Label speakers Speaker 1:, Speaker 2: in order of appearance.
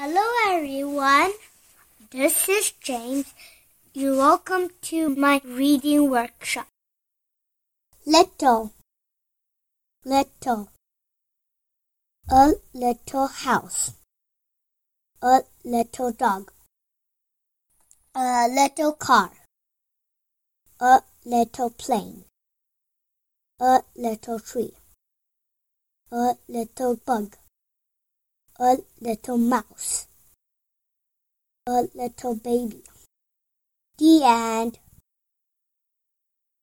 Speaker 1: Hello, everyone. This is James. You're welcome to my reading workshop. Little, little, a little house, a little dog, a little car, a little plane, a little tree, a little bug a little mouse, a little baby. The end.